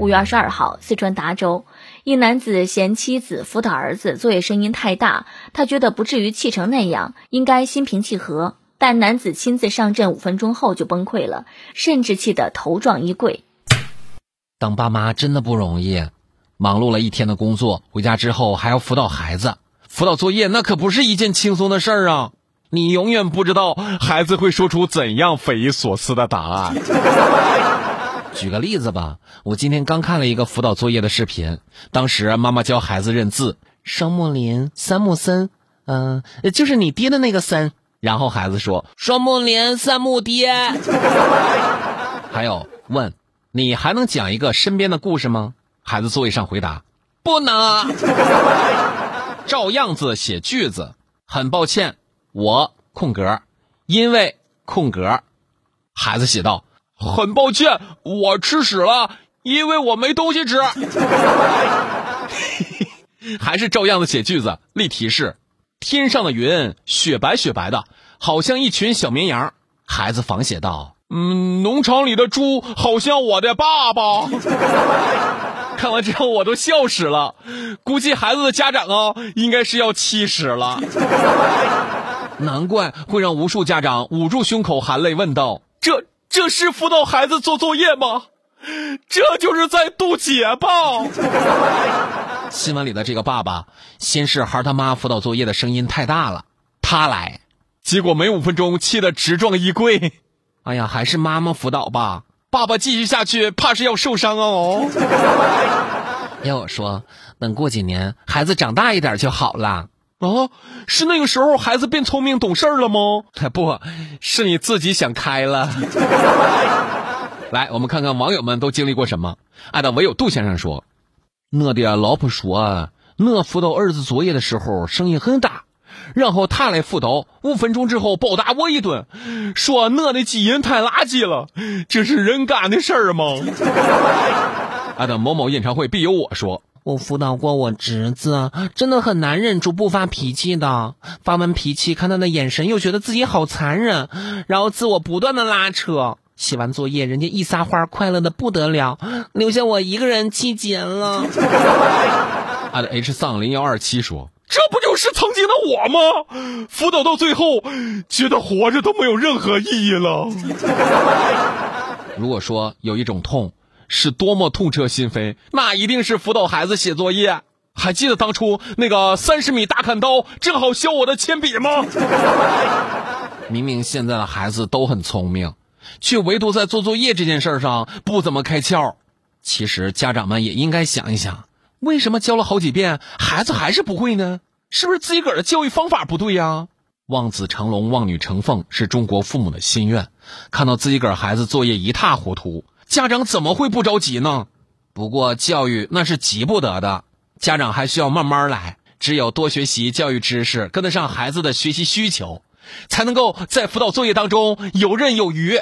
五月二十二号，四川达州一男子嫌妻子辅导儿子作业声音太大，他觉得不至于气成那样，应该心平气和。但男子亲自上阵五分钟后就崩溃了，甚至气得头撞衣柜。当爸妈真的不容易，忙碌了一天的工作，回家之后还要辅导孩子，辅导作业那可不是一件轻松的事儿啊！你永远不知道孩子会说出怎样匪夷所思的答案。举个例子吧，我今天刚看了一个辅导作业的视频，当时妈妈教孩子认字，双木林、三木森，嗯，就是你爹的那个森。然后孩子说：“双木林，三木爹。”还有问：“你还能讲一个身边的故事吗？”孩子座位上回答：“不能。”照样子写句子，很抱歉，我空格，因为空格。孩子写道：“很抱歉，我吃屎了，因为我没东西吃。”还是照样子写句子，例题是。天上的云雪白雪白的，好像一群小绵羊。孩子仿写道：“嗯，农场里的猪好像我的爸爸。”看完之后我都笑死了，估计孩子的家长啊，应该是要气死了。难怪会让无数家长捂住胸口含泪问道：“这这是辅导孩子做作业吗？这就是在渡劫吧？”新闻里的这个爸爸，先是孩他妈辅导作业的声音太大了，他来，结果没五分钟气得直撞衣柜。哎呀，还是妈妈辅导吧，爸爸继续下去怕是要受伤哦。要我说，等过几年孩子长大一点就好了。哦，是那个时候孩子变聪明懂事了吗？不是你自己想开了。来，我们看看网友们都经历过什么。爱的唯有杜先生说。我的老婆说，我辅导儿子作业的时候声音很大，然后他来辅导，五分钟之后暴打我一顿，说我的基因太垃圾了，这是人干的事儿吗？啊，等某某演唱会必有我说，我辅导过我侄子，真的很难忍住不发脾气的，发完脾气看他的眼神，又觉得自己好残忍，然后自我不断的拉扯。写完作业，人家一撒欢，快乐的不得了，留下我一个人气结了。爱的 H 丧零幺二七说：“这不就是曾经的我吗？辅导到最后，觉得活着都没有任何意义了。如果说有一种痛是多么痛彻心扉，那一定是辅导孩子写作业。还记得当初那个三十米大砍刀正好削我的铅笔吗？明明现在的孩子都很聪明。”却唯独在做作业这件事上不怎么开窍。其实家长们也应该想一想，为什么教了好几遍，孩子还是不会呢？是不是自己个儿的教育方法不对呀？望子成龙，望女成凤，是中国父母的心愿。看到自己个儿孩子作业一塌糊涂，家长怎么会不着急呢？不过教育那是急不得的，家长还需要慢慢来。只有多学习教育知识，跟得上孩子的学习需求，才能够在辅导作业当中游刃有余。